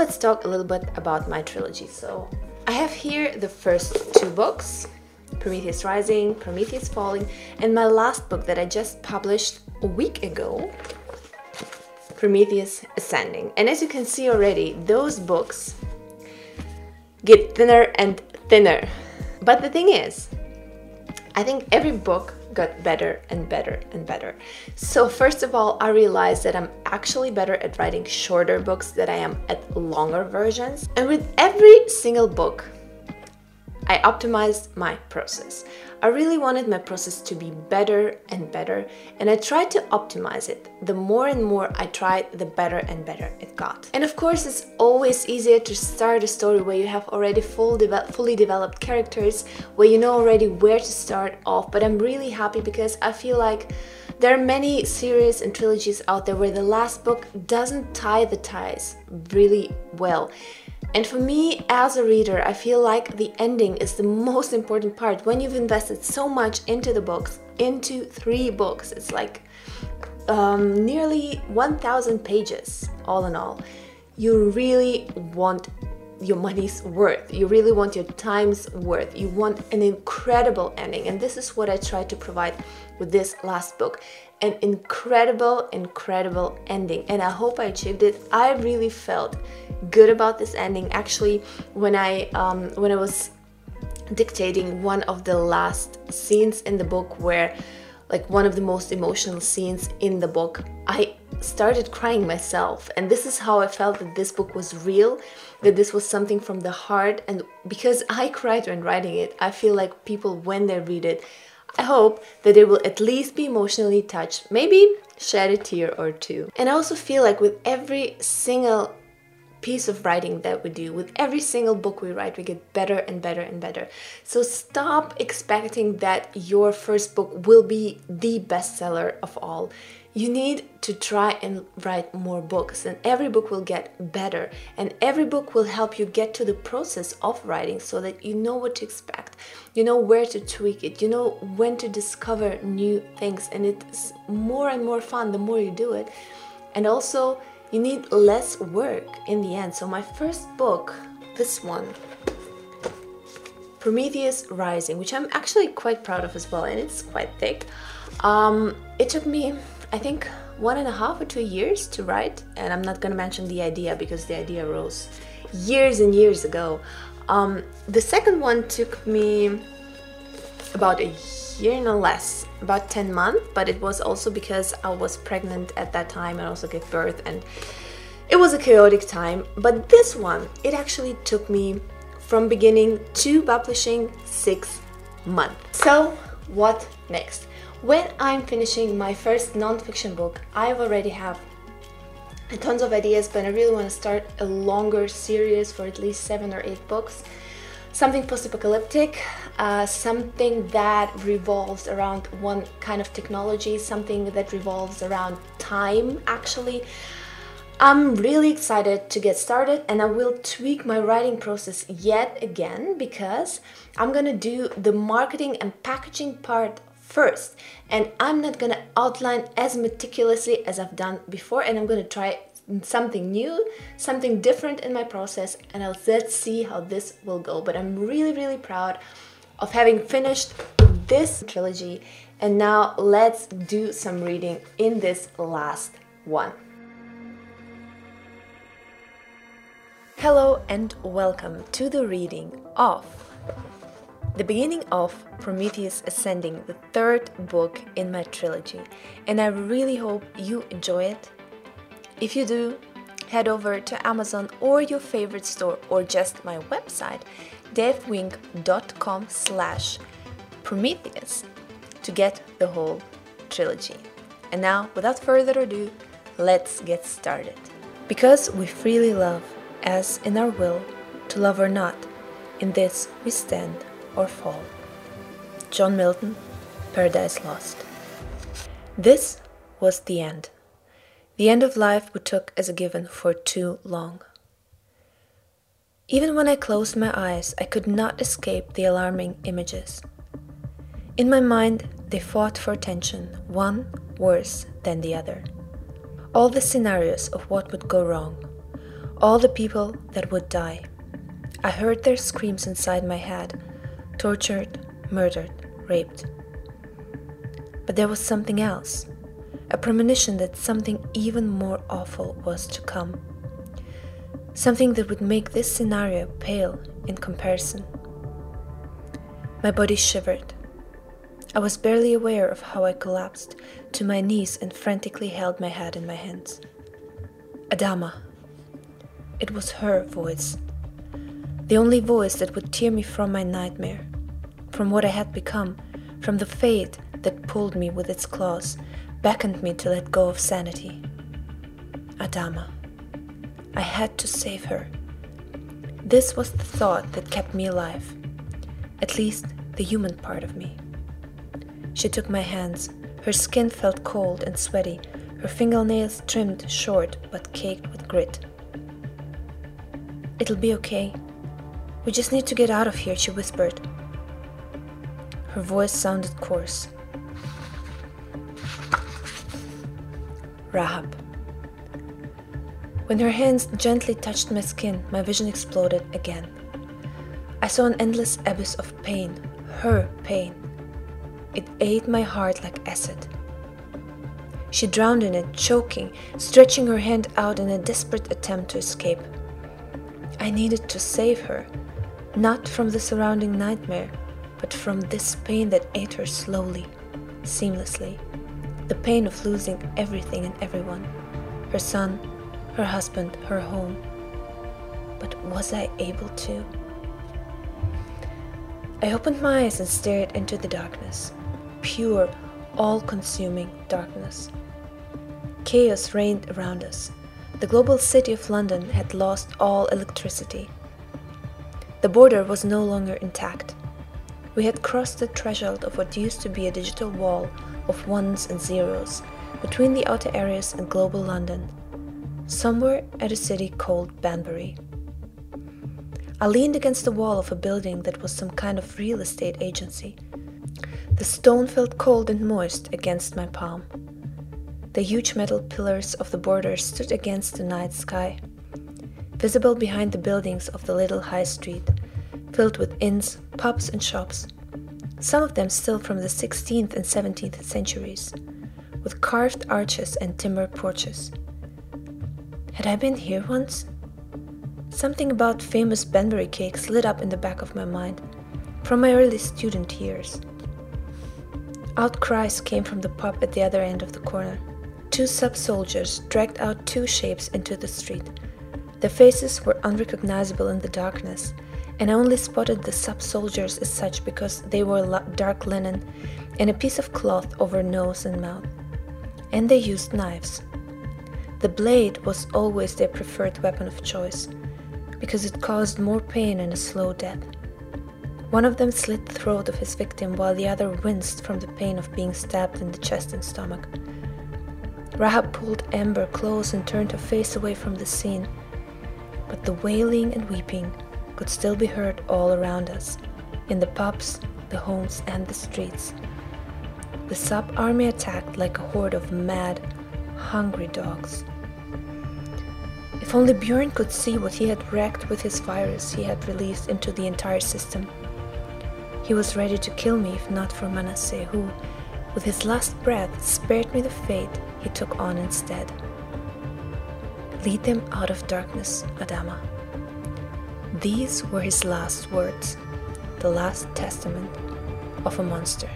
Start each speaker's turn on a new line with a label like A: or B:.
A: let's talk a little bit about my trilogy. So I have here the first two books Prometheus Rising, Prometheus Falling, and my last book that I just published a week ago Prometheus Ascending. And as you can see already, those books get thinner and thinner. But the thing is, I think every book got better and better and better. So, first of all, I realized that I'm actually better at writing shorter books than I am at longer versions. And with every single book, I optimized my process. I really wanted my process to be better and better, and I tried to optimize it. The more and more I tried, the better and better it got. And of course, it's always easier to start a story where you have already full de fully developed characters, where you know already where to start off. But I'm really happy because I feel like there are many series and trilogies out there where the last book doesn't tie the ties really well. And for me, as a reader, I feel like the ending is the most important part. When you've invested so much into the books, into three books, it's like um, nearly 1,000 pages, all in all. You really want your money's worth. You really want your time's worth. You want an incredible ending. And this is what I tried to provide with this last book an incredible, incredible ending. And I hope I achieved it. I really felt good about this ending. Actually, when I um, when I was dictating one of the last scenes in the book where like one of the most emotional scenes in the book i started crying myself and this is how i felt that this book was real that this was something from the heart and because i cried when writing it i feel like people when they read it I hope that they will at least be emotionally touched, maybe shed a tear or two. And I also feel like with every single piece of writing that we do, with every single book we write, we get better and better and better. So stop expecting that your first book will be the bestseller of all. You need to try and write more books and every book will get better and every book will help you get to the process of writing so that you know what to expect. You know where to tweak it. You know when to discover new things and it's more and more fun the more you do it. And also you need less work in the end so my first book this one Prometheus Rising, which I'm actually quite proud of as well, and it's quite thick. Um, it took me I think one and a half or two years to write, and I'm not gonna mention the idea because the idea rose years and years ago. Um, the second one took me about a year no less, about 10 months, but it was also because I was pregnant at that time and also gave birth, and it was a chaotic time. But this one, it actually took me from beginning to publishing six months. So, what next? When I'm finishing my first non-fiction book, I already have tons of ideas, but I really want to start a longer series for at least seven or eight books. Something post-apocalyptic, uh, something that revolves around one kind of technology, something that revolves around time actually. I'm really excited to get started and I will tweak my writing process yet again because I'm gonna do the marketing and packaging part first and I'm not gonna outline as meticulously as I've done before and I'm gonna try something new, something different in my process and I'll, let's see how this will go. But I'm really, really proud of having finished this trilogy and now let's do some reading in this last one. Hello and welcome to the reading of the beginning of Prometheus Ascending, the third book in my trilogy, and I really hope you enjoy it. If you do, head over to Amazon or your favorite store or just my website devwing.com slash Prometheus to get the whole trilogy. And now, without further ado, let's get started. Because we freely love, as in our will, to love or not, in this we stand or fall. John Milton, Paradise Lost. This was the end. The end of life we took as a given for too long. Even when I closed my eyes, I could not escape the alarming images. In my mind, they fought for attention, one worse than the other. All the scenarios of what would go wrong,
B: all the people that would die. I heard their screams inside my head tortured, murdered, raped. But there was something else a premonition that something even more awful was to come. Something that would make this scenario pale in comparison. My body shivered. I was barely aware of how I collapsed to my knees and frantically held my head in my hands. Adama. It was her voice. The only voice that would tear me from my nightmare, from what I had become, from the fate that pulled me with its claws, beckoned me to let go of sanity. Adama. I had to save her. This was the thought that kept me alive, at least the human part of me. She took my hands. Her skin felt cold and sweaty, her fingernails trimmed short but caked with grit. It'll be okay. We just need to get out of here, she whispered. Her voice sounded coarse. Rahab. When her hands gently touched my skin, my vision exploded again. I saw an endless abyss of pain, her pain. It ate my heart like acid. She drowned in it, choking, stretching her hand out in a desperate attempt to escape. I needed to save her, not from the surrounding nightmare, but from this pain that ate her slowly, seamlessly. The pain of losing everything and everyone her son, her husband, her home. But was I able to? I opened my eyes and stared into the darkness. Pure, all consuming darkness. Chaos reigned around us. The global city of London had lost all electricity. The border was no longer intact. We had crossed the threshold of what used to be a digital wall of ones and zeros between the outer areas and global London somewhere at a city called Banbury. I leaned against the wall of a building that was some kind of real estate agency. The stone felt cold and moist against my palm. The huge metal pillars of the border stood against the night sky, visible behind the buildings of the little high street, filled with inns, pubs, and shops, some of them still from the 16th and 17th centuries, with carved arches and timber porches. Had I been here once? Something about famous Banbury cakes lit up in the back of my mind from my early student years. Outcries came from the pub at the other end of the corner. Two sub soldiers dragged out two shapes into the street. Their faces were unrecognizable in the darkness, and I only spotted the sub soldiers as such because they wore dark linen and a piece of cloth over nose and mouth. And they used knives. The blade was always their preferred weapon of choice, because it caused more pain and a slow death. One of them slit the throat of his victim while the other winced from the pain of being stabbed in the chest and stomach. Rahab pulled Amber close and turned her face away from the scene, but the wailing and weeping could still be heard all around us, in the pubs, the homes, and the streets. The sub army attacked like a horde of mad, hungry dogs. If only Bjorn could see what he had wrecked with his virus he had released into the entire system. He was ready to kill me if not for Manasseh, who, with his last breath, spared me the fate he took on instead. Lead them out of darkness, Adama. These were his last words, the last testament of a monster.